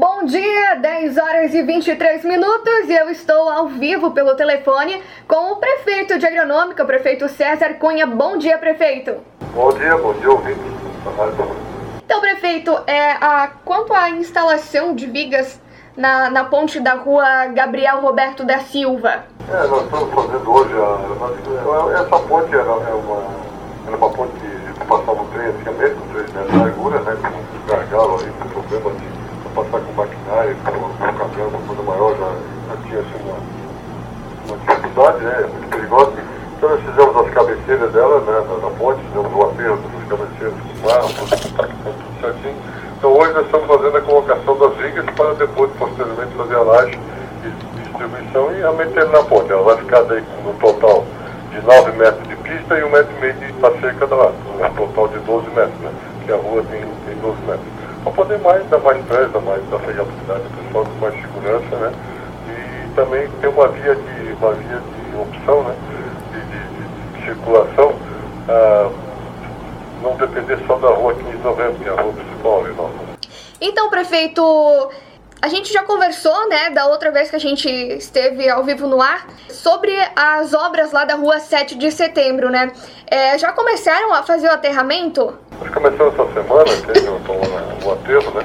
Bom dia, 10 horas e 23 minutos e eu estou ao vivo pelo telefone com o prefeito de Agronômica, o prefeito César Cunha. Bom dia, prefeito. Bom dia, bom dia, ouvinte. Então, prefeito, é, a, quanto à instalação de vigas na, na ponte da rua Gabriel Roberto da Silva? É, nós estamos fazendo hoje, a, essa ponte era, é uma, era uma ponte que passava o trem antigamente, o trem de largura, né, com um gargalo ali, com problema de passar com maquinário, com um caminhão, uma coisa maior, já, já tinha assim, uma, uma dificuldade, né, muito perigosa. Então nós fizemos as cabeceiras na, na ponte, fizemos o aterro das cabeceiras com barro, tudo certinho. Então hoje nós estamos fazendo a colocação das vigas para depois, posteriormente, fazer a laje de distribuição e realmente ele na ponte. Ela vai ficar daí no total de 9 metros de pista e 1,5 metro e meio de passeio cada lado. Um total de 12 metros, né? Que a rua tem, tem 12 metros para poder mais dar mais dar mais acessibilidade ao pessoal, com mais segurança, né? E também ter uma via de, uma via de opção, né? De, de, de circulação, ah, não depender só da rua 15 de novembro, que é a rua principal ali nossa. Então, prefeito, a gente já conversou, né, da outra vez que a gente esteve ao vivo no ar, sobre as obras lá da rua 7 de setembro, né? É, já começaram a fazer o aterramento? Nós começamos essa semana, teve um, um, um aterro, né?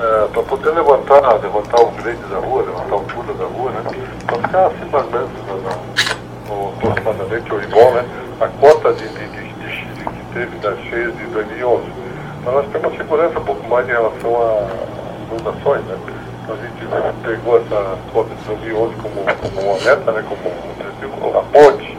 É, para poder levantar, levantar o grade da rua, levantar a altura da rua, né? Para ficar assim mais ou menos no, aproximadamente ou igual, né? A cota de, de, de, de, que teve das cheias de 2011. Então nós temos uma segurança um pouco mais em relação a inundações, né? Então a gente pegou essa cota de 2011 como, como uma meta, né? Como um a ponte,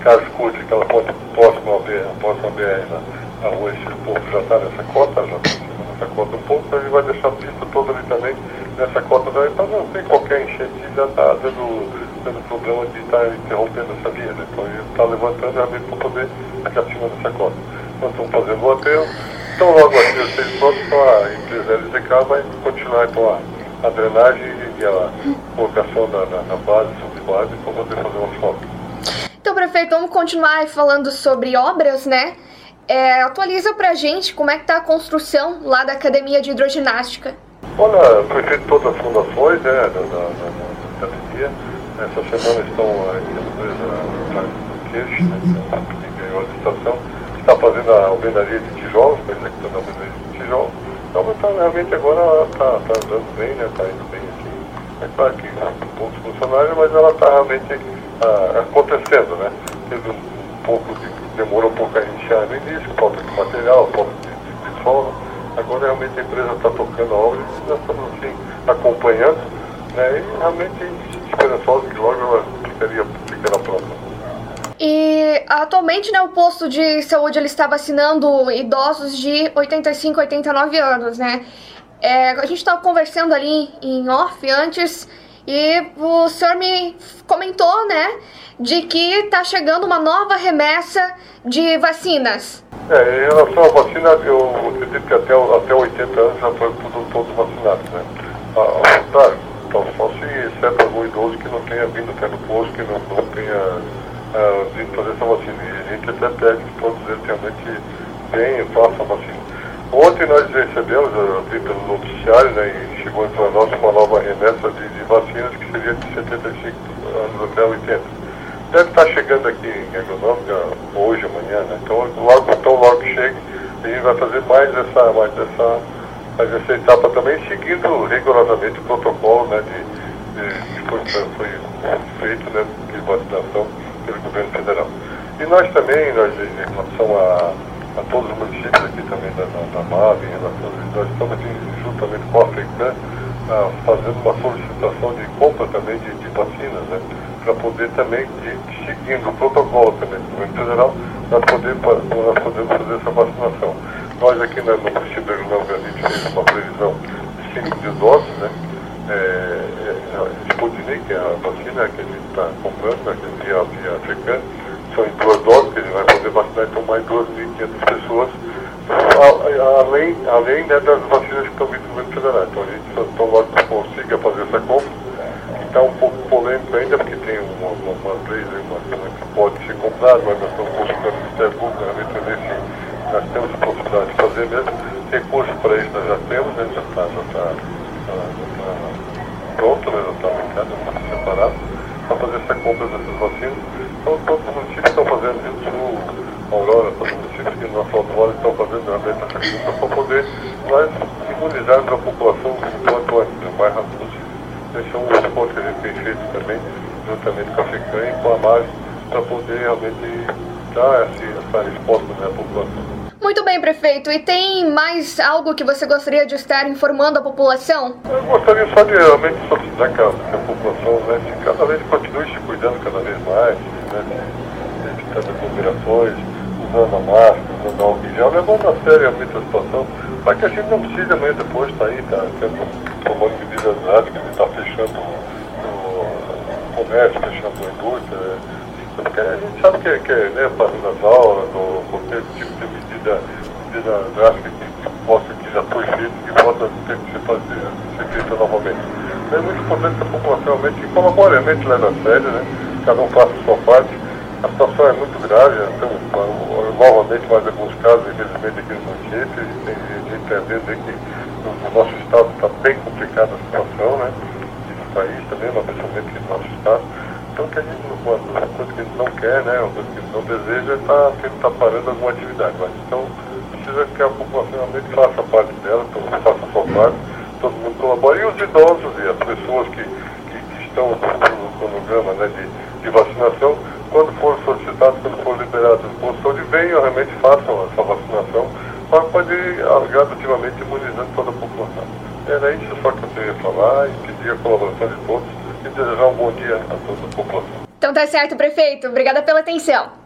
caso curte, aquela ponte próxima ao BR, próxima ao BR, né? a rua esse povo já está nessa cota, já está nessa cota um pouco, então a gente vai deixar a pista toda ali também nessa cota também, para não ter qualquer enchente já está dando, dando problema de estar tá interrompendo essa via, né? Então gente está levantando realmente para poder acima dessa cota. Nós estamos fazendo o aterro, então logo o aterro esteja pronto, então a empresa LZK vai continuar então a, a drenagem e a colocação na, na, na base, sobre base, para poder fazer uma foto. Então, prefeito, vamos continuar falando sobre obras, né? É, atualiza pra gente como é que tá a construção lá da Academia de Hidroginástica. Olha, foi feito todas as fundações né, da, da, da, da academia. Essa semana estão a empresa Queixo, né, que ganhou a licitação, está fazendo a alvenaria de tijolos, está executando a alvenaria de tijolos. Então tá, realmente agora está tá andando bem, está né, tá indo bem assim. É claro que poucos funcionários, mas ela está realmente ah, acontecendo, né? Teve um pouco de demorou um pouco a iniciar no início, falta de material, falta de, de, de solo. Agora realmente a empresa está tocando a obra e nós estamos assim acompanhando, né? E realmente esperançosos que logo ela ficaria, ficará pronta. E atualmente né, o posto de saúde ele está vacinando idosos de 85 a 89 anos, né? É, a gente estava conversando ali em off antes e o senhor me comentou, né, de que está chegando uma nova remessa de vacinas. É, em relação à vacina, eu acredito que até, até 80 anos já foi todos vacinados, né? Ah, tá, então, só se exceto algum idoso que não tenha vindo até no posto, que não, não tenha vindo fazer essa vacina. E a gente até pede que todos eles realmente venham e façam a vacina. Ontem nós recebemos, eu vi pelo noticiário, né, e chegou para nós uma nova remessa de, de, vacinas que seria de 75 anos até 80. Deve estar chegando aqui em Agronômica hoje, amanhã, né? Então logo, então logo chegue, a gente vai fazer mais essa, mais essa, mais essa etapa também, seguindo rigorosamente o protocolo né, de, de, que foi, foi feito né, de vacinação pelo governo federal. E nós também, nós, em relação a a todos os municípios aqui também da, da, da MAV, nós estamos juntamente com a FECAN ah, fazendo uma solicitação de compra também de, de vacinas, né, para poder também, de, seguindo o protocolo também do governo federal, nós, poder, nós podemos fazer essa vacinação. Nós aqui no município de Rio Grande fizemos uma previsão de 5 mil doses, né, é, é, a Sputnik, é a vacina que a gente está comprando, né, via, via FECAN, são em duas doses, que a gente vai poder vacinar então mais 2.500 pessoas, além, além né, das vacinas que estão vindo do governo federal. Então a gente só logo consiga fazer essa compra, que está um pouco polêmico ainda, porque tem uma, uma, uma leis uma, que pode ser comprada, mas nós estamos consultando o Ministério Público, né, entender se nós temos a possibilidade de fazer mesmo. Recursos para isso nós já temos, né, já está já tá, já cada município separado, para fazer essa compra dessas vacinas. Então, todos os municípios estão fazendo, do Sul, Aurora, todos os municípios que nosso autódromo estão fazendo realmente essa compra para poder nós imunizarmos a população o quanto antes, o mais rápido possível. Esse é um esforço que a gente tem feito também, juntamente com a FECAM e com a MAS, para poder realmente dar essa resposta né, à população. Muito bem, prefeito. E tem mais algo que você gostaria de estar informando a população? Eu gostaria só de realmente solicitar que a, que a população né, se cada vez continue se cuidando cada vez mais, né, evitando aglomerações, usando a máscara, usando álcool em gel, levando a sério realmente a situação, para que a gente não precise amanhã depois estar tá aí, tá, tomando medidas drásticas, estar tá fechando o comércio, fechando a indústria, porque a gente sabe que, que né, fazendo as aulas, ou qualquer tipo de medida, medida drástica que, que, possa, que já foi feita, que possa ter que ser, fazer, ser feita novamente. É muito importante que a população realmente colabore, realmente leve a sério, né? cada um faça a sua parte. A situação é muito grave, então, novamente mais alguns casos, infelizmente, aqui no município, e tem que no nosso estado está bem complicada a situação, né? E no país também, mas principalmente aqui no nosso estado. Então, que a gente, uma, uma coisa que a gente não quer, né, uma coisa que a gente não deseja, é estar tá, tá parando alguma atividade. Mas, então, precisa que a população realmente faça parte dela, todo mundo faça a sua parte, todo mundo colabore. E os idosos e as pessoas que, que, que estão no cronograma né, de, de vacinação, quando for solicitados, quando for liberados o de venham realmente façam essa vacinação para poder gradativamente imunizando toda a população. Era isso só que eu queria falar e pedir a colaboração de todos e desejar um bom dia a toda a população. Então tá certo, prefeito. Obrigada pela atenção.